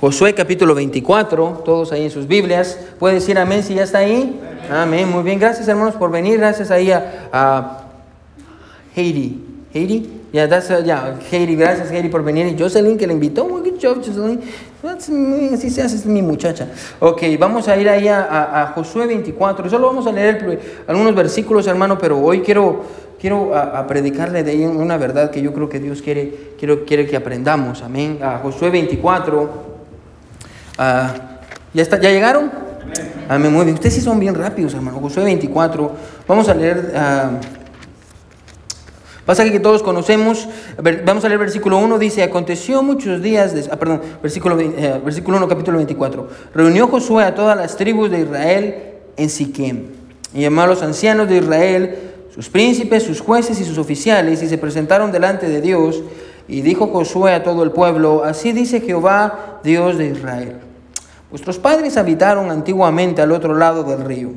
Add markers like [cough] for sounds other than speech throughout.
Josué capítulo 24, todos ahí en sus Biblias. ¿Puede decir amén si ya está ahí? Amén. Muy bien, gracias hermanos por venir. Gracias ahí a, a Heidi. Heidi? Ya, that's, uh, yeah, Heidi, gracias Heidi por venir. Y Jocelyn que le invitó. Muy good job, Jocelyn. Así se hace, es mi muchacha. Ok, vamos a ir ahí a, a- Josué 24. Solo vamos a leer algunos versículos, hermano, pero hoy quiero, quiero predicarle de ahí una verdad que yo creo que Dios quiere, quiero, quiere que aprendamos. Amén. A Josué 24. Ah, ¿ya, está, ¿Ya llegaron? Amén, muy bien. Ustedes sí son bien rápidos, hermano. Josué 24. Vamos a leer. ah, pasaje que todos conocemos. Vamos a leer versículo 1. Dice: Aconteció muchos días. des- ah, perdón, versículo, eh, versículo 1, capítulo 24. Reunió Josué a todas las tribus de Israel en Siquem. Y llamó a los ancianos de Israel, sus príncipes, sus jueces y sus oficiales, y se presentaron delante de Dios. Y dijo Josué a todo el pueblo: Así dice Jehová, Dios de Israel. Vuestros padres habitaron antiguamente al otro lado del río,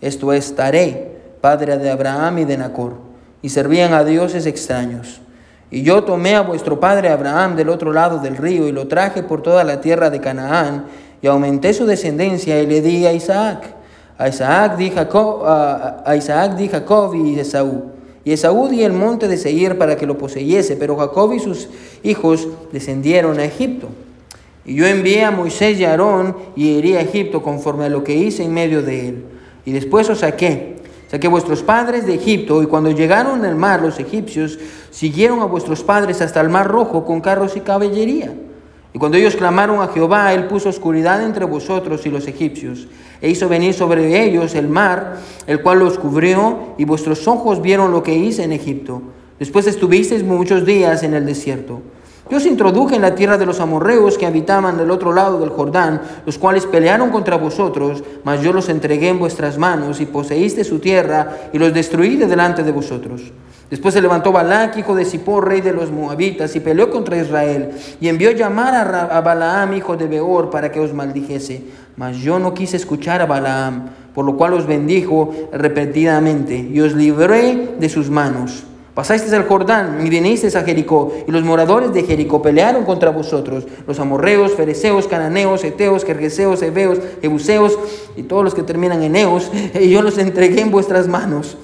esto es Taré, padre de Abraham y de Nacor, y servían a dioses extraños. Y yo tomé a vuestro padre Abraham del otro lado del río y lo traje por toda la tierra de Canaán, y aumenté su descendencia y le di a Isaac. A Isaac di Jacob, a, a Isaac di Jacob y Esaú. Y Esaú di el monte de Seir para que lo poseyese, pero Jacob y sus hijos descendieron a Egipto. Y yo envié a Moisés y a Aarón y herí a Egipto conforme a lo que hice en medio de él. Y después os saqué. Saqué vuestros padres de Egipto y cuando llegaron al mar los egipcios siguieron a vuestros padres hasta el mar rojo con carros y caballería. Y cuando ellos clamaron a Jehová, él puso oscuridad entre vosotros y los egipcios, e hizo venir sobre ellos el mar, el cual los cubrió, y vuestros ojos vieron lo que hice en Egipto. Después estuvisteis muchos días en el desierto. Yo os introduje en la tierra de los amorreos que habitaban del otro lado del Jordán, los cuales pelearon contra vosotros, mas yo los entregué en vuestras manos y poseíste su tierra y los destruí de delante de vosotros. Después se levantó Balac, hijo de Zippor, rey de los moabitas, y peleó contra Israel, y envió llamar a, Balaam, hijo de Beor, para que os maldijese. Mas yo no quise escuchar a Balaam, por lo cual os bendijo repetidamente, y os libré de sus manos. Pasasteis el Jordán y vinisteis a Jericó, y los moradores de Jericó pelearon contra vosotros, los amorreos, fereceos, cananeos, eteos, jerjeseos, heveos, jebuseos, y todos los que terminan en eos, [laughs] y yo los entregué en vuestras manos.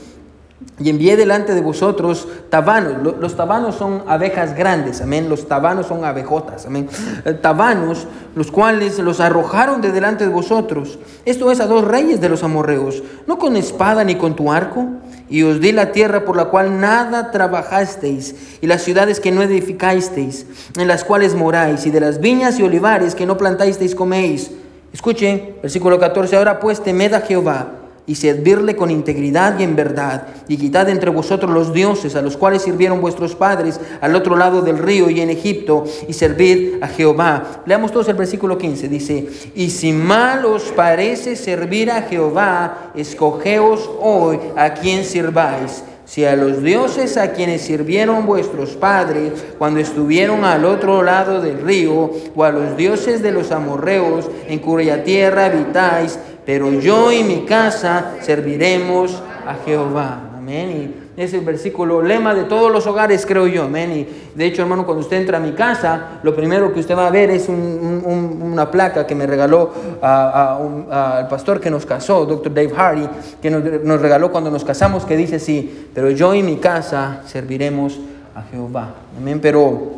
Y envié delante de vosotros tabanos. Lo- Los tabanos son abejas grandes, amén. Los tabanos son abejotas, amén. Eh, Tabanos, los cuales los arrojaron de delante de vosotros. Esto es a dos reyes de los amorreos, no con espada ni con tu arco. Y os di la tierra por la cual nada trabajasteis, y las ciudades que no edificasteis, en las cuales moráis, y de las viñas y olivares que no plantasteis coméis. Escuchen, versículo 14. Ahora pues temed a Jehová y servirle con integridad y en verdad, y quitad entre vosotros los dioses a los cuales sirvieron vuestros padres al otro lado del río y en Egipto, y servid a Jehová. Leamos todos el versículo 15, dice, y si mal os parece servir a Jehová, escogeos hoy a quien sirváis. Si a los dioses a quienes sirvieron vuestros padres cuando estuvieron al otro lado del río, o a los dioses de los amorreos en cuya tierra habitáis, pero yo y mi casa serviremos a Jehová. Amén. Y es el versículo lema de todos los hogares, creo yo. Amén. Y de hecho, hermano, cuando usted entra a mi casa, lo primero que usted va a ver es un- un- un- una placa que me regaló al pastor que nos casó, Dr. Dave Hardy, que nos, regaló cuando nos casamos, que dice así, pero yo y mi casa serviremos a Jehová. Amén. Pero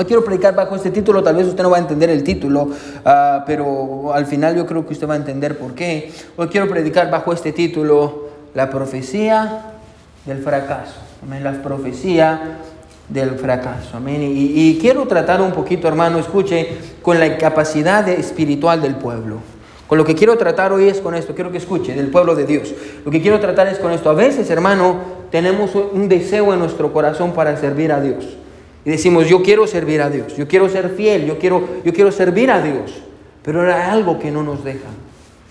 Hoy quiero predicar bajo este título, tal vez usted no va a entender el título, ah, pero al final yo creo que usted va a entender por qué. Hoy quiero predicar bajo este título, la profecía del fracaso. Amén, la profecía del fracaso. Amén. Y, y quiero tratar un poquito, hermano, escuche, con la capacidad de- espiritual del pueblo. Con lo que quiero tratar hoy es con esto, quiero que escuche, del pueblo de Dios. Lo que quiero tratar es con esto. A veces, hermano, tenemos un deseo en nuestro corazón para servir a Dios. Y decimos, yo quiero servir a Dios, yo quiero ser fiel, yo quiero, yo quiero servir a Dios. Pero era algo que no nos deja.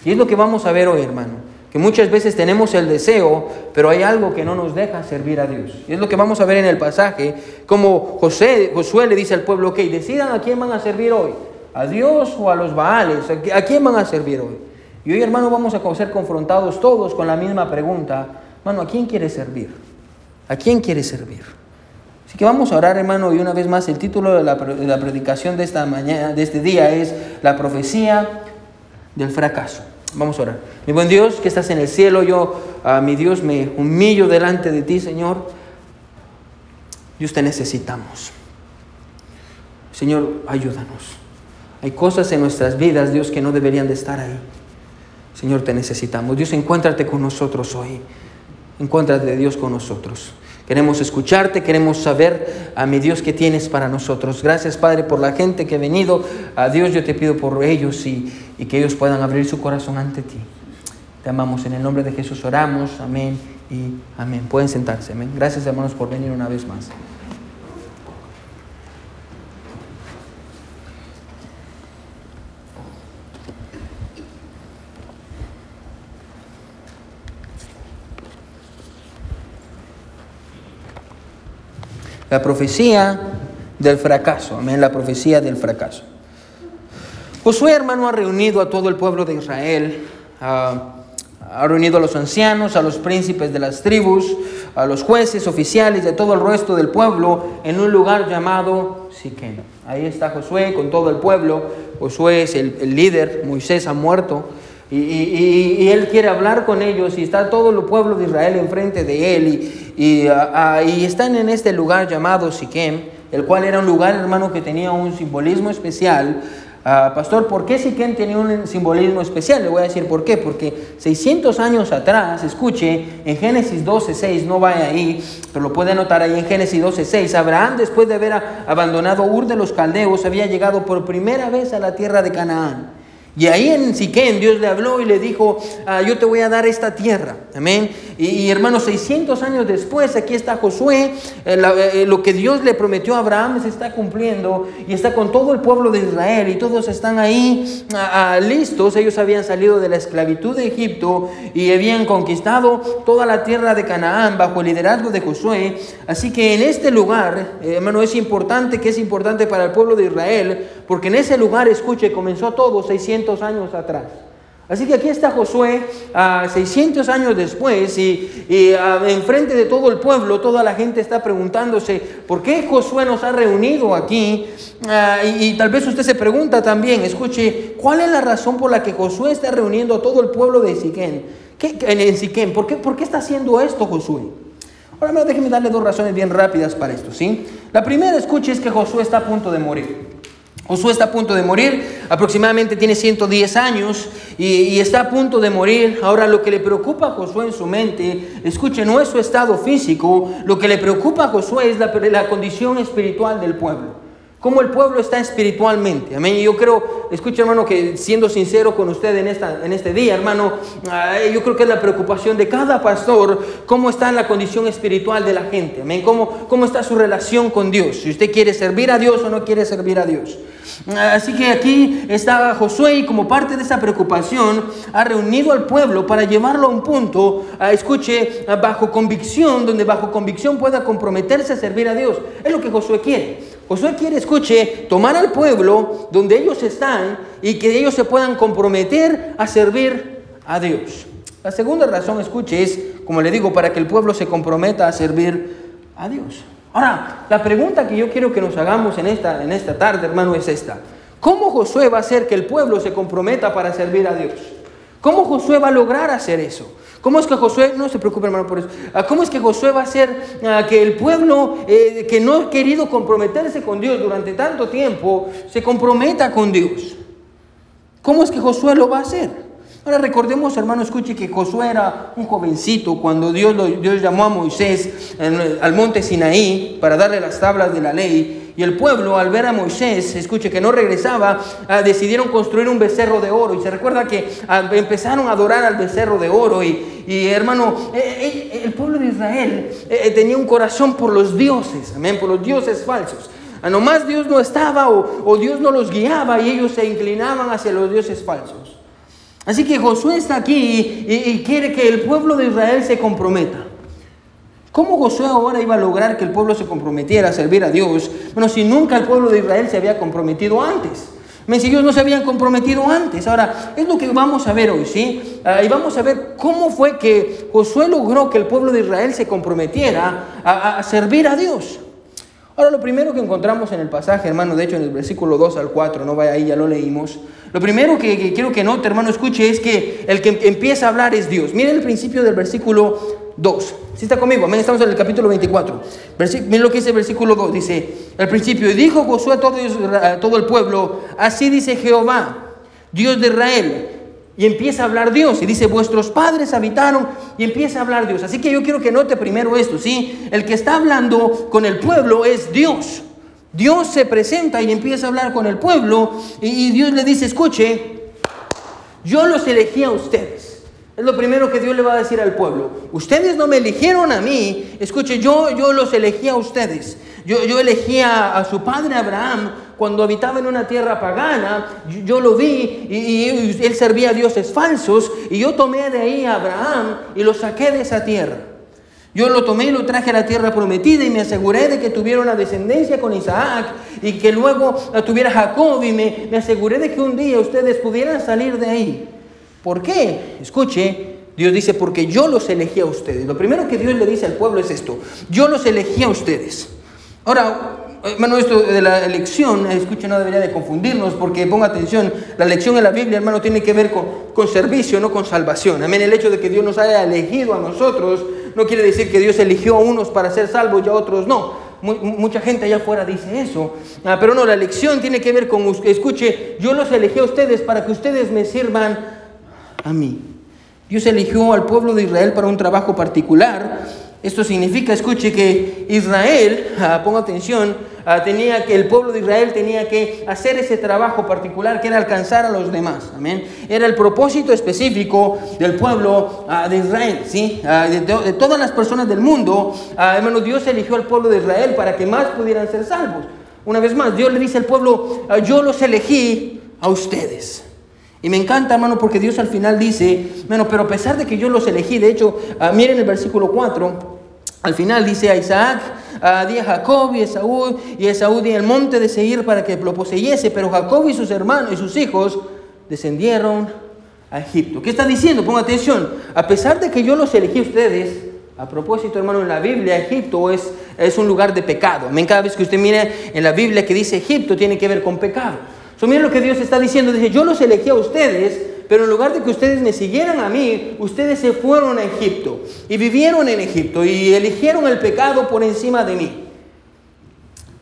Y es lo que vamos a ver hoy, hermano. Que muchas veces tenemos el deseo, pero hay algo que no nos deja servir a Dios. Y es lo que vamos a ver en el pasaje, como José, Josué le dice al pueblo, ok, decidan a quién van a servir hoy, a Dios o a los Baales, ¿a qui- a quién van a servir hoy? Y hoy, hermano, vamos a ser confrontados todos con la misma pregunta, hermano, ¿a quién quiere servir? ¿A quién quiere servir? Así que vamos a orar, hermano, y una vez más el título de la, de la predicación de esta mañana, de este día es la profecía del fracaso. Vamos a orar. Mi buen Dios, que estás en el cielo, yo, a mi Dios, me humillo delante de ti, Señor. Dios, te necesitamos. Señor, ayúdanos. Hay cosas en nuestras vidas, Dios, que no deberían de estar ahí. Señor, te necesitamos. Dios, encuéntrate con nosotros hoy. Encuéntrate, Dios, con nosotros. Queremos escucharte, queremos saber, a mi Dios, qué tienes para nosotros. Gracias, Padre, por la gente que ha venido. A Dios yo te pido por ellos y, y que ellos puedan abrir su corazón ante ti. Te amamos. En el nombre de Jesús oramos. Amén y amén. Pueden sentarse. Amén. Gracias, hermanos, por venir una vez más. La profecía del fracaso. Amén. La profecía del fracaso. Josué, hermano, ha reunido a todo el pueblo de Israel. ha reunido a los ancianos, a los príncipes de las tribus, a los jueces, oficiales de todo el resto del pueblo en un lugar llamado Siquén. Ahí está Josué con todo el pueblo. Josué es el, el líder, Moisés ha muerto. Y, y, y, él quiere hablar con ellos y está todo el pueblo de Israel enfrente de él y, y están en este lugar llamado Siquem, el cual era un lugar, hermano, que tenía un simbolismo especial. Uh, pastor, ¿por qué Siquem tenía un simbolismo especial? Le voy a decir por qué. Porque 600 años atrás, escuche, en Génesis 12.6, no vaya ahí, pero lo puede anotar ahí en Génesis 12.6, Abraham, después de haber abandonado Ur de los Caldeos, había llegado por primera vez a la tierra de Canaán. Y ahí en Siquén Dios le habló y le dijo, ah, yo te voy a dar esta tierra. Amén. Y, y hermanos, 600 años después, aquí está Josué, eh, eh, lo que Dios le prometió a Abraham se está cumpliendo y está con todo el pueblo de Israel y todos están ahí ah, ah, listos. Ellos habían salido de la esclavitud de Egipto y habían conquistado toda la tierra de Canaán bajo el liderazgo de Josué. Así que en este lugar, eh, hermano, es importante, que es importante para el pueblo de Israel, porque en ese lugar, escuche, comenzó todo 600 años atrás. Así que aquí está Josué, uh, 600 años después, y, uh, enfrente de todo el pueblo, toda la gente está preguntándose, ¿por qué Josué nos ha reunido aquí? Uh, y, tal vez usted se pregunta también, escuche, ¿cuál es la razón por la que Josué está reuniendo a todo el pueblo de Siquén? ¿Qué, en Siquén? ¿Por qué, ¿Por qué está haciendo esto Josué? Ahora, déjeme darle dos razones bien rápidas para esto, ¿sí? La primera, escuche, es que Josué está a punto de morir. Josué está a punto de morir, aproximadamente tiene 110 años y, está a punto de morir. Ahora lo que le preocupa a Josué en su mente, escuche, no es su estado físico, lo que le preocupa a Josué es la, la condición espiritual del pueblo. Cómo el pueblo está espiritualmente. Amén. Y yo creo, escuche hermano, que siendo sincero con usted en, esta, en este día, hermano, yo creo que es la preocupación de cada pastor, cómo está la condición espiritual de la gente. Amén. Cómo, cómo está su relación con Dios. Si usted quiere servir a Dios o no quiere servir a Dios. Así que aquí está Josué y como parte de esa preocupación ha reunido al pueblo para llevarlo a un punto, escuche, bajo convicción, donde bajo convicción pueda comprometerse a servir a Dios. Es lo que Josué quiere. Josué quiere, escuche, tomar al pueblo donde ellos están y que ellos se puedan comprometer a servir a Dios. La segunda razón, escuche, es, como le digo, para que el pueblo se comprometa a servir a Dios. Ahora, la pregunta que yo quiero que nos hagamos en esta, en esta tarde, hermano, es esta. ¿Cómo Josué va a hacer que el pueblo se comprometa para servir a Dios? ¿Cómo Josué va a lograr hacer eso? ¿Cómo es que Josué, no se preocupe hermano por eso, cómo es que Josué va a hacer uh, que el pueblo eh, que no ha querido comprometerse con Dios durante tanto tiempo, se comprometa con Dios? ¿Cómo es que Josué lo va a hacer? Ahora recordemos, hermano, escuche que Josué era un jovencito cuando Dios, lo, Dios llamó a Moisés en, al monte Sinaí para darle las tablas de la ley. Y el pueblo, al ver a Moisés, escuche que no regresaba, uh, decidieron construir un becerro de oro. Y se recuerda que uh, empezaron a adorar al becerro de oro. Y, y hermano, eh, eh, el pueblo de Israel eh, tenía un corazón por los dioses, amén, por los dioses falsos. A nomás Dios no estaba o, Dios no los guiaba y ellos se inclinaban hacia los dioses falsos. Así que Josué está aquí y, quiere que el pueblo de Israel se comprometa. ¿Cómo Josué ahora iba a lograr que el pueblo se comprometiera a servir a Dios? Bueno, si nunca el pueblo de Israel se había comprometido antes. Si ellos no se habían comprometido antes. Ahora, es lo que vamos a ver hoy, ¿sí? Uh, y vamos a ver cómo fue que Josué logró que el pueblo de Israel se comprometiera a servir a Dios. Ahora, lo primero que encontramos en el pasaje, hermano, de hecho en el versículo 2 al 4, no vaya ahí, ya lo leímos. Lo primero que, quiero que note, hermano, escuche, es que el que empieza a hablar es Dios. Miren el principio del versículo 2. Si está conmigo, amén, estamos en el capítulo 24. miren lo que dice el versículo 2, dice, al principio, y dijo Josué a todo, el pueblo, así dice Jehová, Dios de Israel, y empieza a hablar Dios. Y dice, vuestros padres habitaron y empieza a hablar Dios. Así que yo quiero que note primero esto, ¿sí? El que está hablando con el pueblo es Dios. Dios se presenta y empieza a hablar con el pueblo y, Dios le dice, escuche, yo los elegí a ustedes. Es lo primero que Dios le va a decir al pueblo. Ustedes no me eligieron a mí. Escuche, yo, yo los elegí a ustedes. Yo, yo elegí a, su padre Abraham cuando habitaba en una tierra pagana, yo, lo vi y, él servía a dioses falsos y yo tomé de ahí a Abraham y lo saqué de esa tierra. Yo lo tomé y lo traje a la tierra prometida y me aseguré de que tuviera una descendencia con Isaac y que luego tuviera Jacob y me, me aseguré de que un día ustedes pudieran salir de ahí. ¿Por qué? Escuche, Dios dice, porque yo los elegí a ustedes. Lo primero que Dios le dice al pueblo es esto, yo los elegí a ustedes. Ahora, hermano, esto de la elección, escucha, no debería de confundirnos, porque ponga atención, la elección en la Biblia, hermano, tiene que ver con, servicio, no con salvación. Amén, el hecho de que Dios nos haya elegido a nosotros no quiere decir que Dios eligió a unos para ser salvos y a otros no. mucha gente allá afuera dice eso, ah, pero no, la elección tiene que ver con, escuche, yo los elegí a ustedes para que ustedes me sirvan a mí. Dios eligió al pueblo de Israel para un trabajo particular esto significa, escuche, que Israel, ah, ponga atención, ah, tenía que, el pueblo de Israel tenía que hacer ese trabajo particular que era alcanzar a los demás. Amén. Era el propósito específico del pueblo ah, de Israel, ¿sí? De, todas las personas del mundo, hermano, Dios eligió al pueblo de Israel para que más pudieran ser salvos. Una vez más, Dios le dice al pueblo, yo los elegí a ustedes. Y me encanta, hermano, porque Dios al final dice, bueno, pero a pesar de que yo los elegí, de hecho, uh, miren el versículo 4, al final dice a Isaac, a, di a Jacob y a Esaú, y a Esaú di el monte de Seir para que lo poseyese, pero Jacob y sus hermanos y sus hijos descendieron a Egipto. ¿Qué está diciendo? Ponga atención, a pesar de que yo los elegí ustedes, a propósito, hermano, en la Biblia Egipto es, es un lugar de pecado. Cada vez que usted mire en la Biblia que dice Egipto, tiene que ver con pecado. So, miren lo que Dios está diciendo. Dice, yo los elegí a ustedes, pero en lugar de que ustedes me siguieran a mí, ustedes se fueron a Egipto y vivieron en Egipto y eligieron el pecado por encima de mí.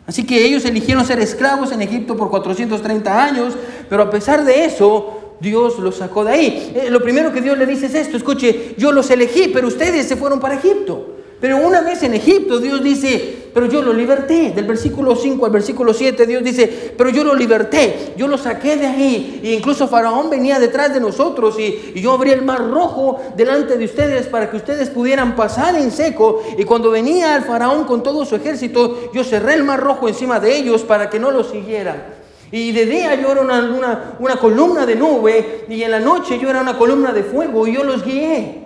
Así que ellos eligieron ser esclavos en Egipto por 430 años, pero a pesar de eso, Dios los sacó de ahí. Eh, lo primero que Dios le dice es esto, escuche, yo los elegí, pero ustedes se fueron para Egipto. Pero una vez en Egipto Dios dice, pero yo lo liberté. Del versículo 5 al versículo 7 Dios dice, pero yo lo liberté, yo lo saqué de ahí. E incluso Faraón venía detrás de nosotros y, yo abrí el mar rojo delante de ustedes para que ustedes pudieran pasar en seco. Y cuando venía el Faraón con todo su ejército, yo cerré el mar rojo encima de ellos para que no lo siguieran. Y de día yo era una, una columna de nube y en la noche yo era una columna de fuego y yo los guié.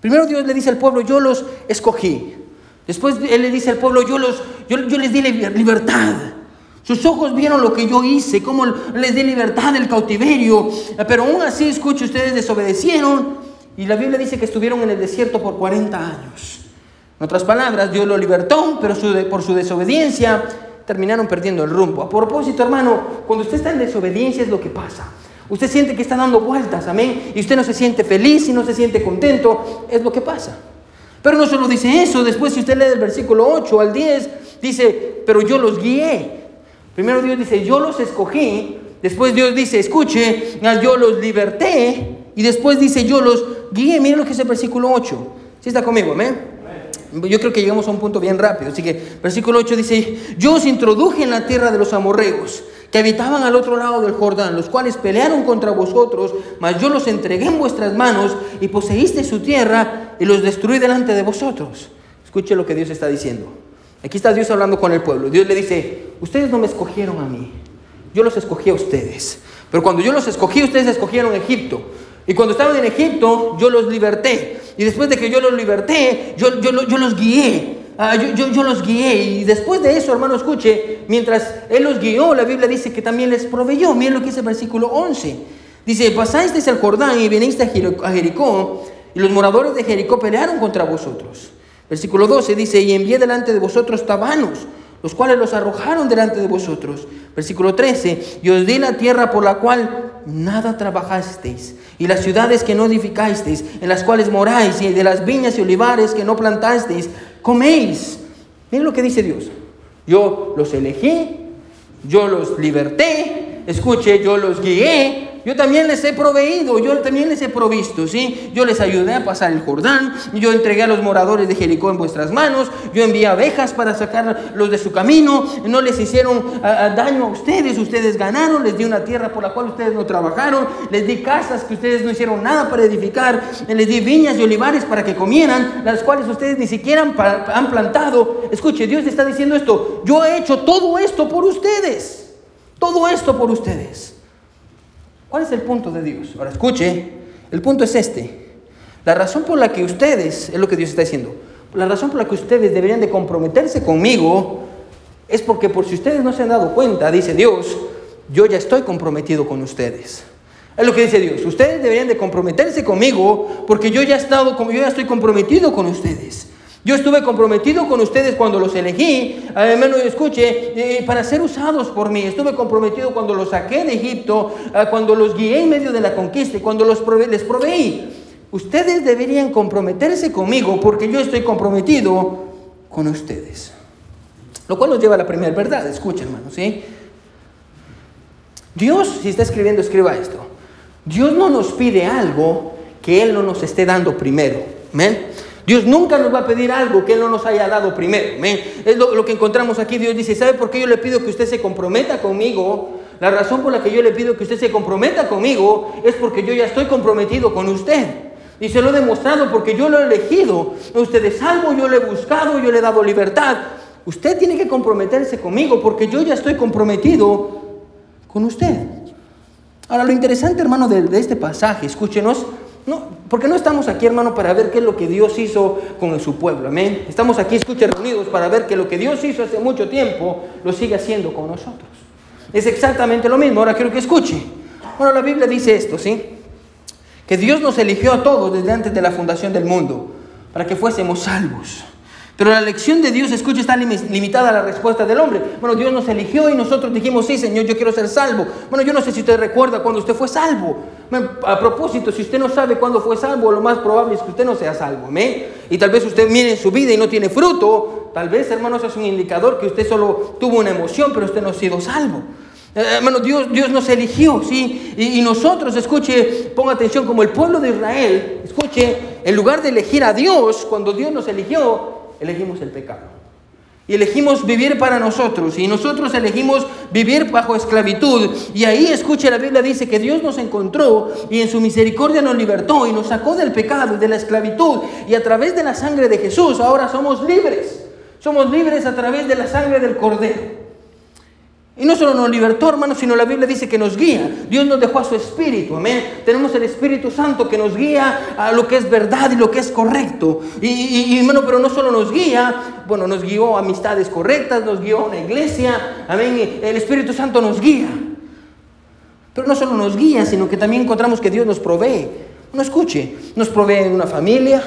Primero Dios le dice al pueblo, yo los escogí. Después Él le dice al pueblo, yo, los, yo, les di libertad. Sus ojos vieron lo que yo hice, cómo les di libertad del cautiverio. Pero aún así, escuche, ustedes desobedecieron. Y la Biblia dice que estuvieron en el desierto por 40 años. En otras palabras, Dios lo libertó, pero por su desobediencia terminaron perdiendo el rumbo. A propósito, hermano, cuando usted está en desobediencia es lo que pasa. Usted siente que está dando vueltas, amén. Y usted no se siente feliz y no se siente contento. Es lo que pasa. Pero no solo dice eso. Después, si usted lee del versículo 8 al 10, dice, pero yo los guié. Primero Dios dice, yo los escogí. Después Dios dice, escuche, yo los liberté. Y después dice, yo los guié. Miren lo que es el versículo 8. Si está conmigo, amén. Yo creo que llegamos a un punto bien rápido. Así que versículo 8 dice, yo os introduje en la tierra de los amorreos que habitaban al otro lado del Jordán, los cuales pelearon contra vosotros, mas yo los entregué en vuestras manos y poseíste su tierra y los destruí delante de vosotros. Escuche lo que Dios está diciendo. Aquí está Dios hablando con el pueblo. Dios le dice, ustedes no me escogieron a mí, yo los escogí a ustedes. Pero cuando yo los escogí, ustedes escogieron Egipto. Y cuando estaban en Egipto, yo los liberté. Y después de que yo los liberté, yo, yo, yo los guié. Ah, yo, los guié y después de eso, hermano, escuche, mientras Él los guió, la Biblia dice que también les proveyó. Miren lo que dice el versículo 11. Dice, pasasteis el Jordán y vinisteis a Jericó y los moradores de Jericó pelearon contra vosotros. Versículo 12 dice, y envié delante de vosotros tabanos, los cuales los arrojaron delante de vosotros. Versículo 13, y os di la tierra por la cual nada trabajasteis, y las ciudades que no edificasteis, en las cuales moráis, y de las viñas y olivares que no plantasteis, coméis. Miren lo que dice Dios. Yo los elegí, yo los liberté, escuche, yo los guié, yo también les he proveído, yo también les he provisto, ¿sí? Yo les ayudé a pasar el Jordán, yo entregué a los moradores de Jericó en vuestras manos, yo envié abejas para sacarlos de su camino, no les hicieron daño a ustedes, ustedes ganaron, les di una tierra por la cual ustedes no trabajaron, les di casas que ustedes no hicieron nada para edificar, les di viñas y olivares para que comieran, las cuales ustedes ni siquiera han plantado. Escuche, Dios está diciendo esto, yo he hecho todo esto por ustedes, todo esto por ustedes. ¿Cuál es el punto de Dios? Ahora escuche, el punto es este. La razón por la que ustedes, es lo que Dios está diciendo, la razón por la que ustedes deberían de comprometerse conmigo es porque por si ustedes no se han dado cuenta, dice Dios, yo ya estoy comprometido con ustedes. Es lo que dice Dios. Ustedes deberían de comprometerse conmigo porque yo ya he estado, yo ya estoy comprometido con ustedes. Yo estuve comprometido con ustedes cuando los elegí, menos escuche, eh, para ser usados por mí. Estuve comprometido cuando los saqué de Egipto, eh, cuando los guié en medio de la conquista y cuando los les proveí. Ustedes deberían comprometerse conmigo porque yo estoy comprometido con ustedes. Lo cual nos lleva a la primera verdad. Escuchen, hermanos, ¿sí? Dios, si está escribiendo, escriba esto. Dios no nos pide algo que Él no nos esté dando primero. ¿Amén? Dios nunca nos va a pedir algo que Él no nos haya dado primero. Es lo, que encontramos aquí. Dios dice, ¿sabe por qué yo le pido que usted se comprometa conmigo? La razón por la que yo le pido que usted se comprometa conmigo es porque yo ya estoy comprometido con usted. Y se lo he demostrado porque yo lo he elegido. Usted es salvo, yo le he buscado, yo le he dado libertad. Usted tiene que comprometerse conmigo porque yo ya estoy comprometido con usted. Ahora, lo interesante, hermano, de, de este pasaje, escúchenos, no, porque no estamos aquí, hermano, para ver qué es lo que Dios hizo con su pueblo. Amén. Estamos aquí, escuche, reunidos para ver que lo que Dios hizo hace mucho tiempo lo sigue haciendo con nosotros. Es exactamente lo mismo. Ahora quiero que escuche. Bueno, la Biblia dice esto, ¿sí? Que Dios nos eligió a todos desde antes de la fundación del mundo para que fuésemos salvos. Pero la elección de Dios, escucha, está limitada a la respuesta del hombre. Bueno, Dios nos eligió y nosotros dijimos, sí, Señor, yo quiero ser salvo. Bueno, yo no sé si usted recuerda cuando usted fue salvo. A propósito, si usted no sabe cuándo fue salvo, lo más probable es que usted no sea salvo. Y tal vez usted mire en su vida y no tiene fruto. Tal vez, hermanos, es un indicador que usted solo tuvo una emoción, pero usted no ha sido salvo. Eh, hermano, Dios, Dios nos eligió, ¿sí? Y, y, nosotros, escuche, ponga atención, como el pueblo de Israel, escuche, en lugar de elegir a Dios, cuando Dios nos eligió, elegimos el pecado. Y elegimos vivir para nosotros. Y nosotros elegimos vivir bajo esclavitud. Y ahí, escuche, la Biblia dice que Dios nos encontró y en su misericordia nos libertó y nos sacó del pecado y de la esclavitud. Y a través de la sangre de Jesús ahora somos libres. Somos libres a través de la sangre del Cordero. Y no solo nos libertó, hermano, sino la Biblia dice que nos guía. Dios nos dejó a su Espíritu, amén. Tenemos el Espíritu Santo que nos guía a lo que es verdad y lo que es correcto. Y, hermano, pero no solo nos guía, bueno, nos guió a amistades correctas, nos guió a una iglesia, amén. El Espíritu Santo nos guía. Pero no solo nos guía, sino que también encontramos que Dios nos provee. No escuche, nos provee una familia,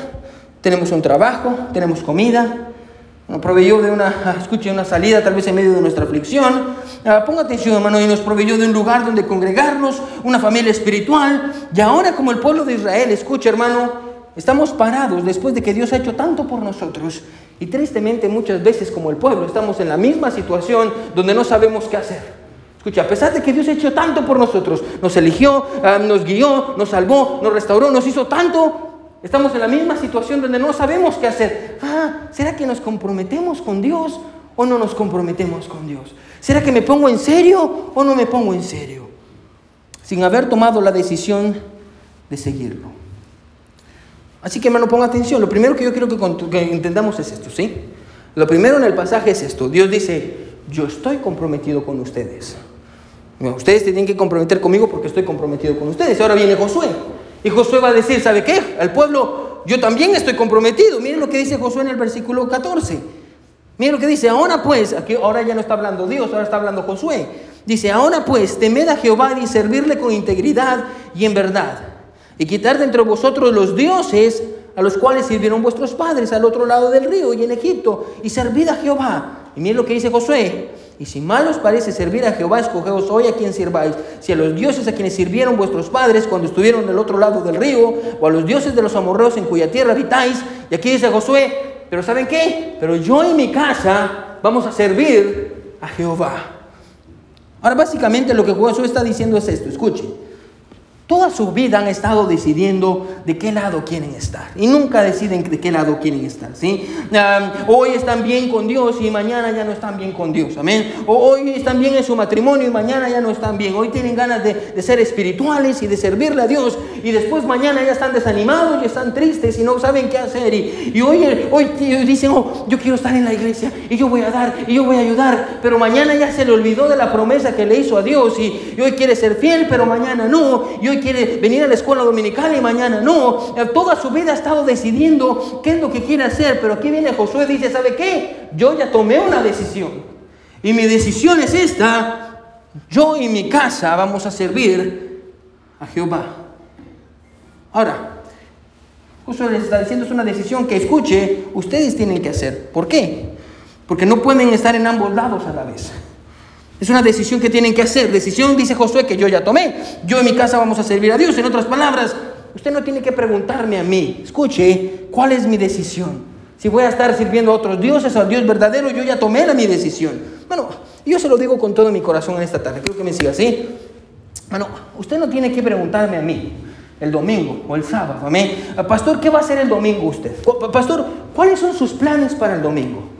tenemos un trabajo, tenemos comida, proveyó de una, [laughs] escuche, una salida tal vez en medio de nuestra aflicción. Ah, ponga atención, hermano, y nos proveyó de un lugar donde congregarnos, una familia espiritual. Y ahora como el pueblo de Israel, escuche, hermano, estamos parados después de que Dios ha hecho tanto por nosotros. Y tristemente muchas veces como el pueblo estamos en la misma situación donde no sabemos qué hacer. Escucha, a pesar de que Dios ha hecho tanto por nosotros, nos eligió, ah, nos guió, nos salvó, nos restauró, nos hizo tanto, Estamos en la misma situación donde no sabemos qué hacer. Ah, ¿será que nos comprometemos con Dios o no nos comprometemos con Dios? ¿Será que me pongo en serio o no me pongo en serio? Sin haber tomado la decisión de seguirlo. Así que hermano, ponga atención. Lo primero que yo quiero que, entendamos es esto, ¿sí? Lo primero en el pasaje es esto. Dios dice, yo estoy comprometido con ustedes. Ustedes tienen que comprometer conmigo porque estoy comprometido con ustedes. Ahora viene Josué. Y Josué va a decir, ¿sabe qué? Al pueblo, yo también estoy comprometido. Miren lo que dice Josué en el versículo 14. Miren lo que dice, ahora pues, aquí ahora ya no está hablando Dios, ahora está hablando Josué. Dice, ahora pues, temed a Jehová y servirle con integridad y en verdad. Y quitar de entre vosotros los dioses a los cuales sirvieron vuestros padres al otro lado del río y en Egipto. Y servid a Jehová. Y miren lo que dice Josué. Y si mal os parece servir a Jehová, escogeos hoy a quien sirváis. Si a los dioses a quienes sirvieron vuestros padres cuando estuvieron del otro lado del río, o a los dioses de los amorreos en cuya tierra habitáis. Y aquí dice Josué, pero ¿saben qué? Pero yo y mi casa vamos a servir a Jehová. Ahora básicamente lo que Josué está diciendo es esto, escuchen. Toda su vida han estado decidiendo de qué lado quieren estar y nunca deciden de qué lado quieren estar. ¿sí? hoy están bien con Dios y mañana ya no están bien con Dios. Amén. O hoy están bien en su matrimonio y mañana ya no están bien. Hoy tienen ganas de, ser espirituales y de servirle a Dios y después mañana ya están desanimados y están tristes y no saben qué hacer. Y, hoy, hoy dicen, oh, yo quiero estar en la iglesia y yo voy a dar y yo voy a ayudar. Pero mañana ya se le olvidó de la promesa que le hizo a Dios y, hoy quiere ser fiel, pero mañana no. Y hoy quiere venir a la escuela dominical y mañana no. Eh, toda su vida ha estado decidiendo qué es lo que quiere hacer, pero aquí viene Josué y dice, ¿sabe qué? Yo ya tomé una decisión. Y mi decisión es esta. Yo y mi casa vamos a servir a Jehová. Ahora, Josué les está diciendo es una decisión que escuche, ustedes tienen que hacer. ¿Por qué? Porque no pueden estar en ambos lados a la vez. Es una decisión que tienen que hacer. Decisión, dice Josué, que yo ya tomé. Yo en mi casa vamos a servir a Dios. En otras palabras, usted no tiene que preguntarme a mí. Escuche, ¿cuál es mi decisión? Si voy a estar sirviendo a otros dioses, al Dios verdadero, yo ya tomé la mi decisión. Bueno, yo se lo digo con todo mi corazón en esta tarde. Quiero que me siga así. Bueno, usted no tiene que preguntarme a mí el domingo o el sábado. Amén. Pastor, ¿qué va a hacer el domingo usted? Pastor, ¿cuáles son sus planes para el domingo?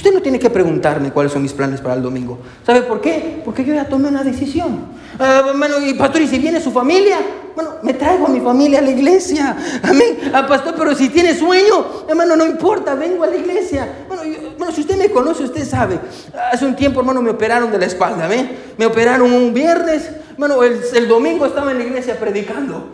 Usted no tiene que preguntarme cuáles son mis planes para el domingo. ¿Sabe por qué? Porque yo ya tomé una decisión. Uh, y pastor, ¿y si viene su familia? Bueno, me traigo a mi familia a la iglesia. Amén. Ah, pastor, pero si tiene sueño, hermano, no importa, vengo a la iglesia. Bueno, bueno, si usted me conoce, usted sabe. Hace un tiempo, hermano, me operaron de la espalda. Me operaron un viernes. Bueno, el domingo estaba en la iglesia predicando.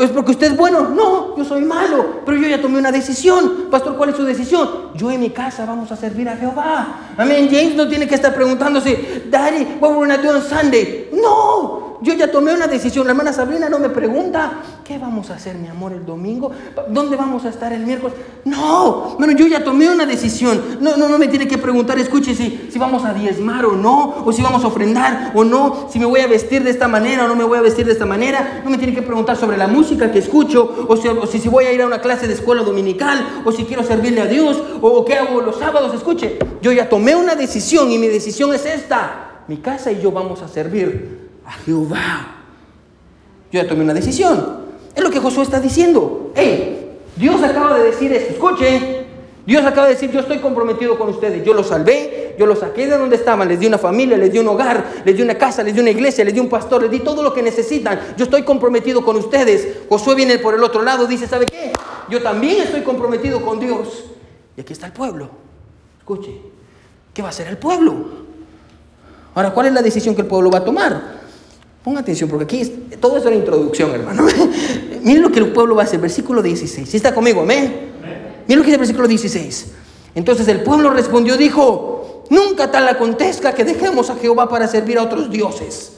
¿Es porque usted es bueno? No, yo soy malo, pero yo ya tomé una decisión. Pastor, ¿cuál es su decisión? Yo en mi casa vamos a servir a Jehová. Amén. James no tiene que estar preguntándose, Daddy, what we're gonna do on Sunday. No, yo ya tomé una decisión. La hermana Sabrina no me pregunta, ¿qué vamos a hacer, mi amor, el domingo? ¿Dónde vamos a estar el miércoles? No, bueno, yo ya tomé una decisión. No, no, no me tiene que preguntar, escuche, si, si vamos a diezmar o no, o si vamos a ofrendar o no, si me voy a vestir de esta manera o no me voy a vestir de esta manera. No me tiene que preguntar sobre la música que escucho, o si, si, voy a ir a una clase de escuela dominical, o si quiero servirle a Dios, o qué hago los sábados. Escuche, yo ya tomé una decisión y mi decisión es esta. Mi casa y yo vamos a servir a Jehová. Yo ya tomé una decisión. Es lo que Josué está diciendo. Hey, Dios acaba de decir esto. Escuche, Dios acaba de decir, yo estoy comprometido con ustedes. Yo los salvé, yo los saqué de donde estaban, les di una familia, les di un hogar, les di una casa, les di una iglesia, les di un pastor, les di todo lo que necesitan. Yo estoy comprometido con ustedes. Josué viene por el otro lado, dice, ¿sabe qué? Yo también estoy comprometido con Dios. Y aquí está el pueblo. Escuche, ¿qué va a hacer el pueblo? Ahora, ¿cuál es la decisión que el pueblo va a tomar? Ponga atención, porque aquí todo es una introducción, hermano. [laughs] Miren lo que el pueblo va a hacer, versículo 16. ¿Sí está conmigo? Amén. Miren lo que dice el versículo 16. Entonces el pueblo respondió, dijo, nunca tal acontezca que dejemos a Jehová para servir a otros dioses.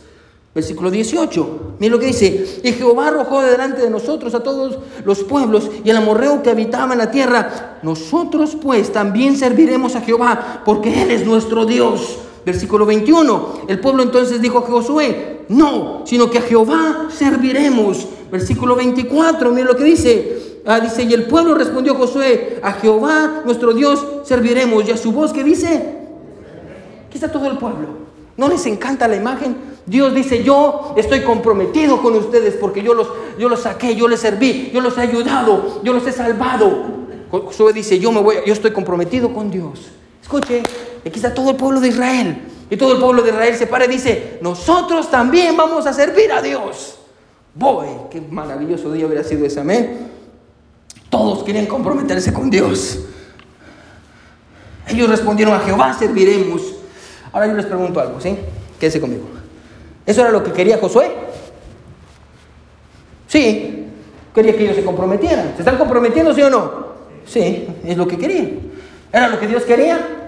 Versículo 18. Miren lo que dice. Y Jehová arrojó delante de nosotros a todos los pueblos y al amorreo que habitaba en la tierra. Nosotros pues también serviremos a Jehová porque Él es nuestro Dios. Versículo 21. El pueblo entonces dijo a Josué, no, sino que a Jehová serviremos. Versículo 24. Miren lo que dice. Ah, dice, y el pueblo respondió Josué, a Jehová nuestro Dios serviremos. Y a su voz que dice, aquí está todo el pueblo. ¿No les encanta la imagen? Dios dice, yo estoy comprometido con ustedes porque yo los, yo los saqué, yo les serví, yo los he ayudado, yo los he salvado. Josué dice, yo, me voy, yo estoy comprometido con Dios. Escuche, aquí está todo el pueblo de Israel. Y todo el pueblo de Israel se para y dice, nosotros también vamos a servir a Dios. Voy, qué maravilloso día hubiera sido ese, amén. Todos querían comprometerse con Dios. Ellos respondieron a Jehová serviremos. Ahora yo les pregunto algo, ¿sí? Quédese conmigo. ¿Eso era lo que quería Josué? Sí, quería que ellos se comprometieran. ¿Se están comprometiendo, sí o no? Sí, es lo que querían. ¿Era lo que Dios quería?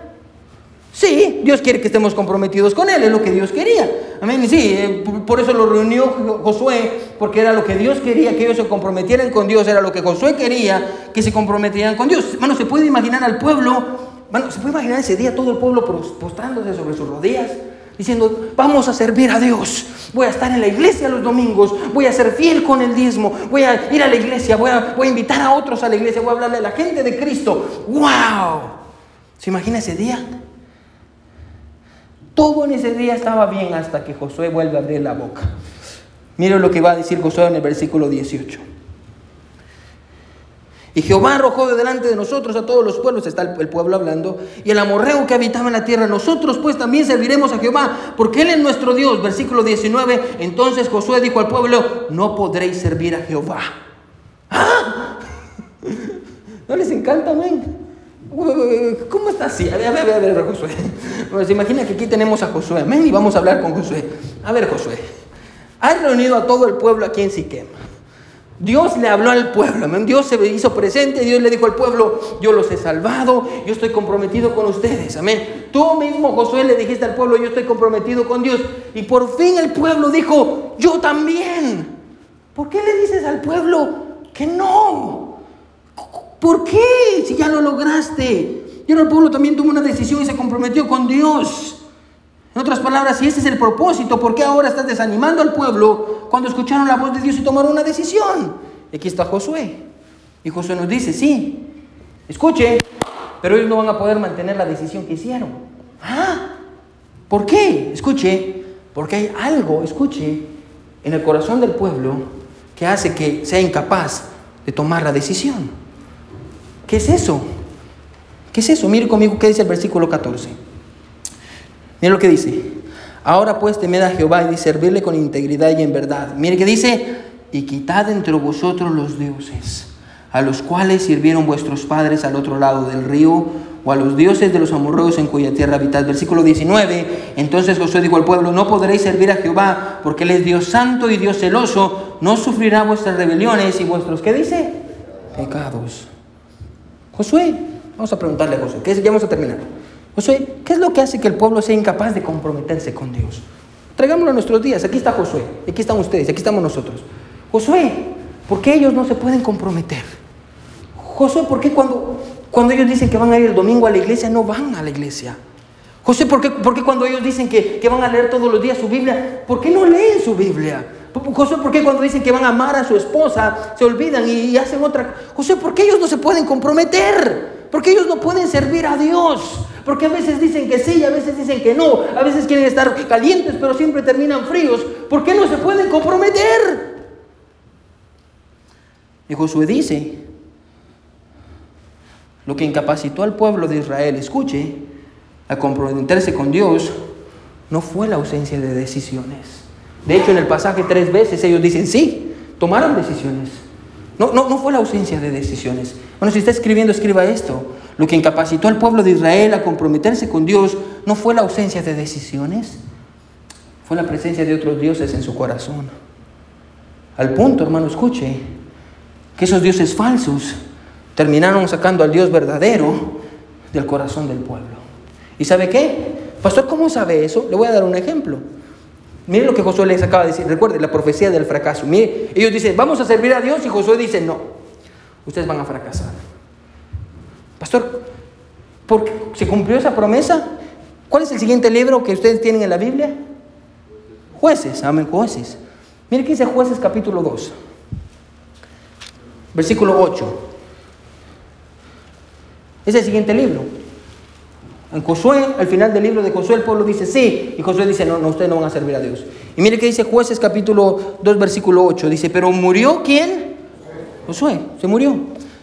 Sí, Dios quiere que estemos comprometidos con Él, es lo que Dios quería. Amén. Sí, eh, por eso lo reunió Josué, porque era lo que Dios quería, que ellos se comprometieran con Dios, era lo que Josué quería, que se comprometieran con Dios. Hermano, se puede imaginar al pueblo bueno, ¿se puede imaginar ese día todo el pueblo postrándose sobre sus rodillas? Diciendo, vamos a servir a Dios. Voy a estar en la iglesia los domingos. Voy a ser fiel con el diezmo. Voy a ir a la iglesia. Voy a, voy a invitar a otros a la iglesia. Voy a hablarle a la gente de Cristo. ¡Wow! ¿Se imagina ese día? Todo en ese día estaba bien hasta que Josué vuelve a abrir la boca. Mire lo que va a decir Josué en el versículo 18. Y Jehová arrojó de delante de nosotros a todos los pueblos, está el, pueblo hablando, y el amorreo que habitaba en la tierra. Nosotros pues también serviremos a Jehová, porque Él es nuestro Dios. Versículo 19. Entonces Josué dijo al pueblo, no podréis servir a Jehová. ¡Ah! [laughs] ¿No les encanta, amén? ¿Cómo está así? A ver, a ver, a ver, Josué. se imagina que aquí tenemos a Josué, amén, y vamos a hablar con Josué. A ver, Josué, has reunido a todo el pueblo aquí en Siquem. Dios le habló al pueblo, Dios se hizo presente, Dios le dijo al pueblo, yo los he salvado, yo estoy comprometido con ustedes, amén. Tú mismo, Josué, le dijiste al pueblo, yo estoy comprometido con Dios. Y por fin el pueblo dijo, yo también. ¿Por qué le dices al pueblo que no? ¿Por qué? Si ya lo lograste. Y ahora el pueblo también tomó una decisión y se comprometió con Dios. En otras palabras, si ese es el propósito, ¿por qué ahora estás desanimando al pueblo cuando escucharon la voz de Dios y tomaron una decisión? aquí está Josué. Y Josué nos dice, sí, escuche, pero ellos no van a poder mantener la decisión que hicieron. ¿Ah? ¿Por qué? Escuche, porque hay algo, escuche, en el corazón del pueblo que hace que sea incapaz de tomar la decisión. ¿Qué es eso? ¿Qué es eso? Mire conmigo qué dice el versículo 14. Mire lo que dice. Ahora pues temed a Jehová y servirle con integridad y en verdad. Mire que dice, y quitad entre vosotros los dioses, a los cuales sirvieron vuestros padres al otro lado del río, o a los dioses de los amorreos en cuya tierra habitad. Versículo 19. Entonces Josué dijo al pueblo, no podréis servir a Jehová, porque Él es Dios santo y Dios celoso, no sufrirá vuestras rebeliones y vuestros, ¿qué dice? Pecados. Josué, vamos a preguntarle a Josué, que ya vamos a terminar. Josué, ¿qué es lo que hace que el pueblo sea incapaz de comprometerse con Dios? Traigámoslo a nuestros días. Aquí está Josué, aquí están ustedes, aquí estamos nosotros. Josué, ¿por qué ellos no se pueden comprometer? Josué, ¿por qué cuando, cuando ellos dicen que van a ir el domingo a la iglesia, no van a la iglesia? José, ¿por qué, por qué cuando ellos dicen que, que, van a leer todos los días su Biblia, ¿por qué no leen su Biblia? José, ¿por qué cuando dicen que van a amar a su esposa, se olvidan y, hacen otra? José, ¿por qué ellos no se pueden comprometer? Porque ellos no pueden servir a Dios. Porque a veces dicen que sí a veces dicen que no. A veces quieren estar calientes pero siempre terminan fríos. ¿Por qué no se pueden comprometer? Y Josué dice, lo que incapacitó al pueblo de Israel, escuche, a comprometerse con Dios, no fue la ausencia de decisiones. De hecho, en el pasaje tres veces ellos dicen sí, tomaron decisiones. No, no, no fue la ausencia de decisiones. Bueno, si está escribiendo, escriba esto. Lo que incapacitó al pueblo de Israel a comprometerse con Dios no fue la ausencia de decisiones, fue la presencia de otros dioses en su corazón. Al punto, hermano, escuche, que esos dioses falsos terminaron sacando al Dios verdadero del corazón del pueblo. ¿Y sabe qué? Pastor, ¿cómo sabe eso? Le voy a dar un ejemplo. Mire lo que Josué les acaba de decir. Recuerde la profecía del fracaso. Mire, ellos dicen, vamos a servir a Dios y Josué dice, no, ustedes van a fracasar. Pastor, ¿por qué se cumplió esa promesa? ¿Cuál es el siguiente libro que ustedes tienen en la Biblia? Jueces, amén, jueces. Mire que dice jueces capítulo 2, versículo 8. Es el siguiente libro. En Josué, al final del libro de Josué, el pueblo dice sí, y Josué dice no, no, ustedes no van a servir a Dios. Y mire que dice jueces capítulo 2, versículo 8. Dice, pero murió quién? Josué, se murió.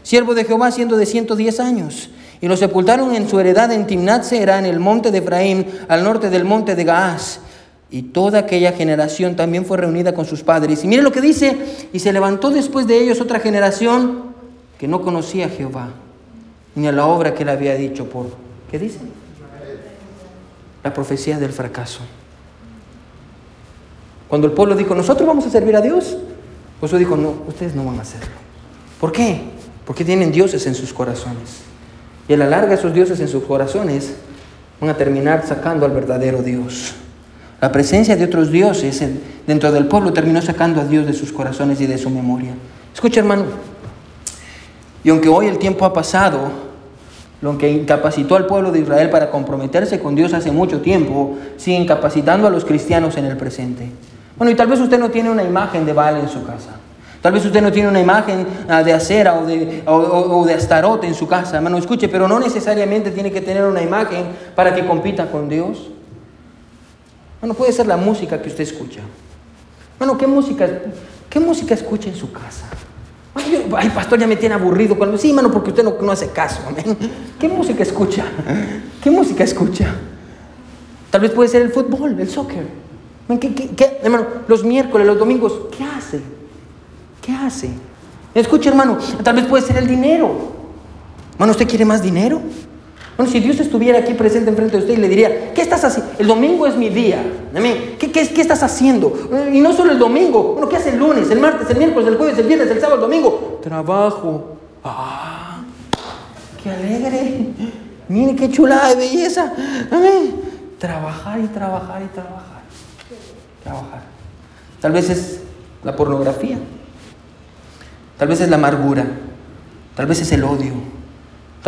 Siervo de Jehová siendo de 110 años. Y lo sepultaron en su heredad en Timnat era en el monte de Efraín, al norte del monte de Gaás. Y toda aquella generación también fue reunida con sus padres. Y mire lo que dice, y se levantó después de ellos otra generación que no conocía a Jehová, ni a la obra que él había dicho por, ¿qué dice? La profecía del fracaso. Cuando el pueblo dijo, nosotros vamos a servir a Dios, Josué dijo, no, ustedes no van a hacerlo. ¿Por qué? Porque tienen dioses en sus corazones. Y a la larga esos dioses en sus corazones van a terminar sacando al verdadero Dios. La presencia de otros dioses dentro del pueblo terminó sacando a Dios de sus corazones y de su memoria. Escucha hermano, y aunque hoy el tiempo ha pasado, lo que incapacitó al pueblo de Israel para comprometerse con Dios hace mucho tiempo, sigue incapacitando a los cristianos en el presente. Bueno, y tal vez usted no tiene una imagen de Baal en su casa. Tal vez usted no tiene una imagen ah, de acera o de, o, de astarote en su casa, hermano, escuche, pero no necesariamente tiene que tener una imagen para que compita con Dios. Bueno, puede ser la música que usted escucha. Bueno, ¿qué música, qué música escucha en su casa? [laughs] Ay, pastor, ya me tiene aburrido. Cuando, sí, hermano, porque usted no, hace caso. ¿Qué música escucha? ¿Qué música escucha? Tal vez puede ser el fútbol, el soccer. ¿Qué, qué, hermano, los miércoles, los domingos, ¿qué hace? ¿Qué hace? Escuche, hermano, tal vez puede ser el dinero. Hermano, ¿usted quiere más dinero? Bueno, si Dios estuviera aquí presente enfrente de usted y le diría, ¿qué estás haciendo? El domingo es mi día. ¿Qué, qué, qué estás haciendo? Y no solo el domingo. Bueno, ¿qué hace el lunes, el martes, el miércoles, el jueves, el viernes, el sábado, el domingo? Trabajo. Ah, qué alegre. Mire qué chulada de belleza. Amén. Trabajar y trabajar y trabajar. Trabajar. Tal vez es la pornografía. Tal vez es la amargura. Tal vez es el odio.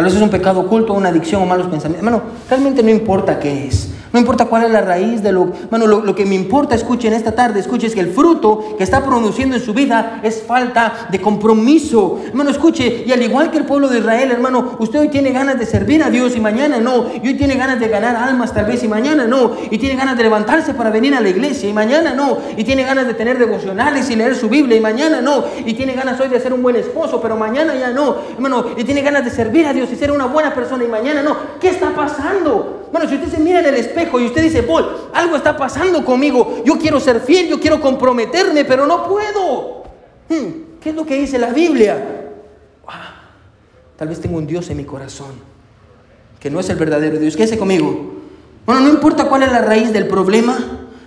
Tal vez es un pecado oculto, una adicción o malos pensamientos. Hermano, realmente no importa qué es. No importa cuál es la raíz de lo... Lo, que me importa, escuchen esta tarde, escuche, es que el fruto que está produciendo en su vida es falta de compromiso. Hermano, escuche, y al igual que el pueblo de Israel, hermano, usted hoy tiene ganas de servir a Dios y mañana no. Y hoy tiene ganas de ganar almas tal vez y mañana no. Y tiene ganas de levantarse para venir a la iglesia y mañana no. Y tiene ganas de tener devocionales y leer su Biblia y mañana no. Y tiene ganas hoy de ser un buen esposo, pero mañana ya no. Hermano, y tiene ganas de servir a Dios y ser una buena persona y mañana no. ¿Qué está pasando? Bueno, si usted se mira en el espejo y usted dice, Paul, algo está pasando conmigo, yo quiero ser fiel, yo quiero comprometerme, pero no puedo. Hmm, ¿Qué es lo que dice la Biblia? Ah, tal vez tengo un Dios en mi corazón, que no es el verdadero Dios. ¿Qué hace conmigo? Bueno, no importa cuál es la raíz del problema,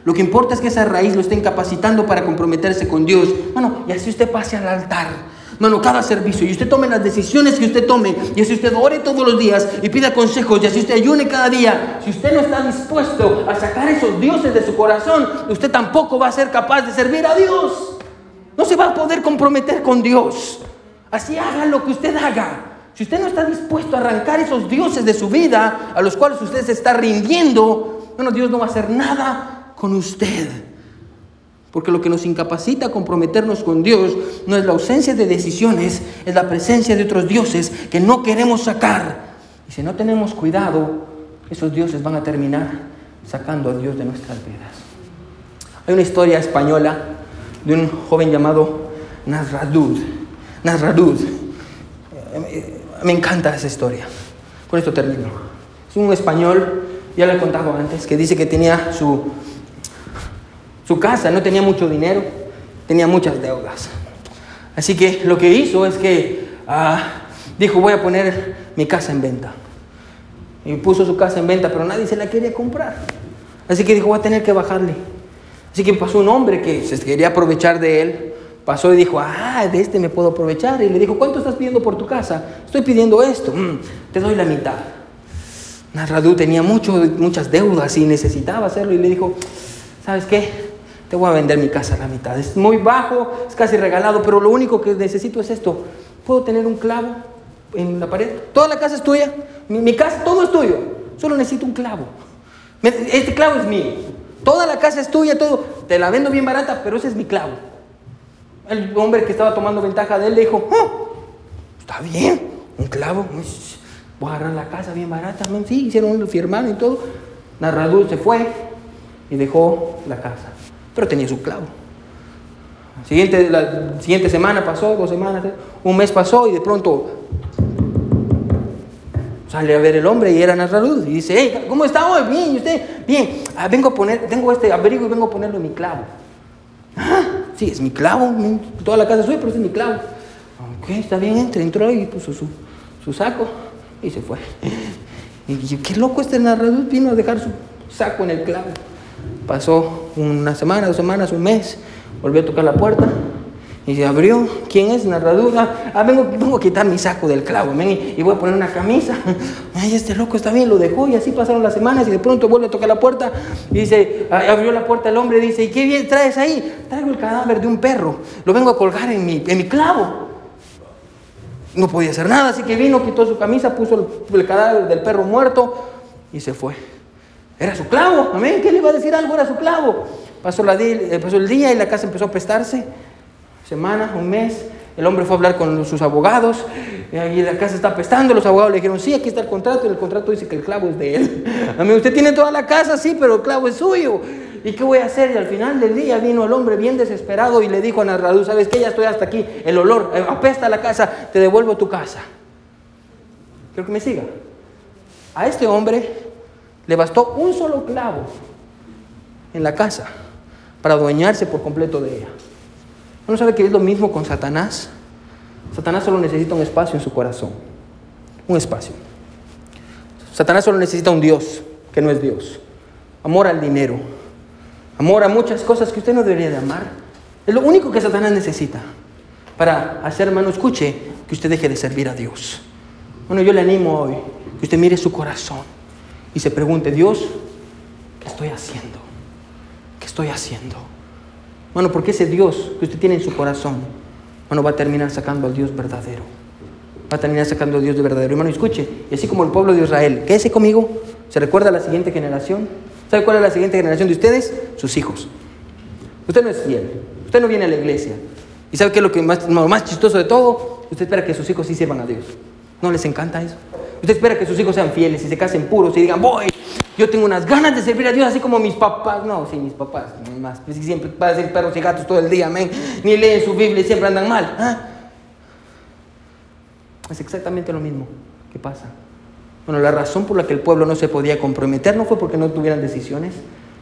lo que importa es que esa raíz lo esté incapacitando para comprometerse con Dios. Bueno, y así usted pase al altar Hermano, cada servicio, y usted tome las decisiones que usted tome, y así usted ore todos los días y pida consejos, y así usted ayune cada día, si usted no está dispuesto a sacar esos dioses de su corazón, usted tampoco va a ser capaz de servir a Dios. No se va a poder comprometer con Dios. Así haga lo que usted haga. Si usted no está dispuesto a arrancar esos dioses de su vida a los cuales usted se está rindiendo, bueno, Dios no va a hacer nada con usted. Porque lo que nos incapacita a comprometernos con Dios no es la ausencia de decisiones, es la presencia de otros dioses que no queremos sacar. Y si no tenemos cuidado, esos dioses van a terminar sacando a Dios de nuestras vidas. Hay una historia española de un joven llamado Nasradud. Nasradud. Me encanta esa historia. Con esto termino. Es un español, ya lo he contado antes, que dice que tenía su su casa, no tenía mucho dinero, tenía muchas deudas. Así que lo que hizo es que ah, dijo, voy a poner mi casa en venta. Y puso su casa en venta, pero nadie se la quería comprar. Así que dijo, voy a tener que bajarle. Así que pasó un hombre que se quería aprovechar de él. Pasó y dijo, ah, de este me puedo aprovechar. Y le dijo, ¿cuánto estás pidiendo por tu casa? Estoy pidiendo esto. Mm, te doy la mitad. Narradú tenía mucho, muchas deudas y necesitaba hacerlo. Y le dijo, ¿sabes qué? Te voy a vender mi casa a la mitad. Es muy bajo, es casi regalado, pero lo único que necesito es esto. ¿Puedo tener un clavo en la pared? Toda la casa es tuya. Mi, casa, todo es tuyo. Solo necesito un clavo. Este clavo es mío. Toda la casa es tuya, todo. Te la vendo bien barata, pero ese es mi clavo. El hombre que estaba tomando ventaja de él le dijo, oh, está bien, un clavo. Voy a agarrar la casa bien barata. Sí, hicieron un firmado y todo. Narrador se fue y dejó la casa pero tenía su clavo. Siguiente, la siguiente semana pasó, dos semanas, un mes pasó y de pronto sale a ver el hombre y era Nazarud y dice, hey, ¿cómo está hoy? Bien, ¿y usted? Bien, ah, vengo a poner, tengo este abrigo y vengo a ponerlo en mi clavo. Ah, sí, es mi clavo, toda la casa suya, pero es mi clavo. Ok, está bien, entró, y puso su, su saco y se fue. [laughs] Y qué loco este Nazarud vino a dejar su saco en el clavo. Pasó una semana, dos semanas, un mes, volvió a tocar la puerta y se abrió. ¿Quién es? Narradura. Ah, vengo, vengo a quitar mi saco del clavo y voy a poner una camisa. [laughs] Ay, este loco está bien, lo dejó y así pasaron las semanas y de pronto vuelve a tocar la puerta y dice, abrió la puerta el hombre y dice, ¿y qué bien traes ahí? Traigo el cadáver de un perro, lo vengo a colgar en mi, en mi clavo. no podía hacer nada, así que vino, quitó su camisa, puso el, cadáver del perro muerto y se fue. Era su clavo, amén, ¿qué le iba a decir algo? Era su clavo. Pasó, la, eh, pasó el día y la casa empezó a prestarse, semana, un mes, el hombre fue a hablar con sus abogados, y la casa está apestando, los abogados le dijeron, sí, aquí está el contrato, y el contrato dice que el clavo es de él. [laughs] A mí, usted tiene toda la casa, sí, pero el clavo es suyo. ¿Y qué voy a hacer? Y al final del día vino el hombre bien desesperado y le dijo a Narradú, ¿sabes qué? Ya estoy hasta aquí, el olor, eh, apesta la casa, te devuelvo tu casa. Quiero que me siga. A este hombre le bastó un solo clavo en la casa para adueñarse por completo de ella. ¿No sabe que es lo mismo con Satanás? Satanás solo necesita un espacio en su corazón. Un espacio. Satanás solo necesita un Dios que no es Dios. Amor al dinero. Amor a muchas cosas que usted no debería de amar. Es lo único que Satanás necesita para hacer, hermano, escuche, que usted deje de servir a Dios. Bueno, yo le animo hoy que usted mire su corazón y se pregunte, Dios, ¿qué estoy haciendo? ¿Qué estoy haciendo? Bueno, porque ese Dios que usted tiene en su corazón, bueno, va a terminar sacando al Dios verdadero. Va a terminar sacando al Dios de verdadero. Hermano, escuche, y así como el pueblo de Israel, quédese conmigo, ¿se recuerda a la siguiente generación? ¿Sabe cuál es la siguiente generación de ustedes? Sus hijos. Usted no es fiel, usted no viene a la iglesia. ¿Y sabe qué es lo, que más, lo más chistoso de todo? Usted espera que sus hijos sí sirvan a Dios. ¿No les encanta eso? Usted espera que sus hijos sean fieles y se casen puros y digan, voy, yo tengo unas ganas de servir a Dios así como mis papás. No, sí, mis papás, más. Pues siempre parecen perros y gatos todo el día, amén. Ni leen su Biblia y siempre andan mal. ¿ah? Es exactamente lo mismo que pasa. Bueno, la razón por la que el pueblo no se podía comprometer no fue porque no tuvieran decisiones,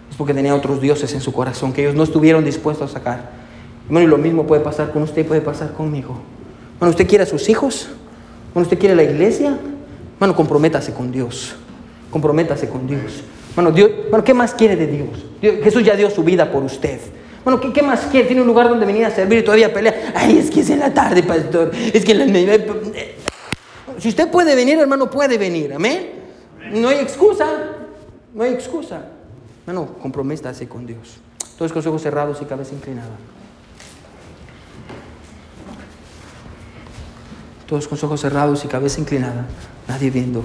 es porque tenía otros dioses en su corazón que ellos no estuvieron dispuestos a sacar. Bueno, y lo mismo puede pasar con usted, puede pasar conmigo. Bueno, usted quiere a sus hijos, bueno, usted quiere la iglesia, bueno, comprométase con Dios comprométase con Dios. Bueno, Dios, bueno, ¿qué más quiere de Dios? Jesús ya dio su vida por usted. Bueno, ¿qué, ¿qué, más quiere? Tiene un lugar donde venir a servir y todavía pelea. Ay, es que es en la tarde, pastor. Es que la... Si usted puede venir, hermano, puede venir. Amén. No hay excusa. No hay excusa. Bueno, comprométase con Dios. Todos con ojos cerrados y cabeza inclinada. Todos con ojos cerrados y cabeza inclinada. Nadie viendo.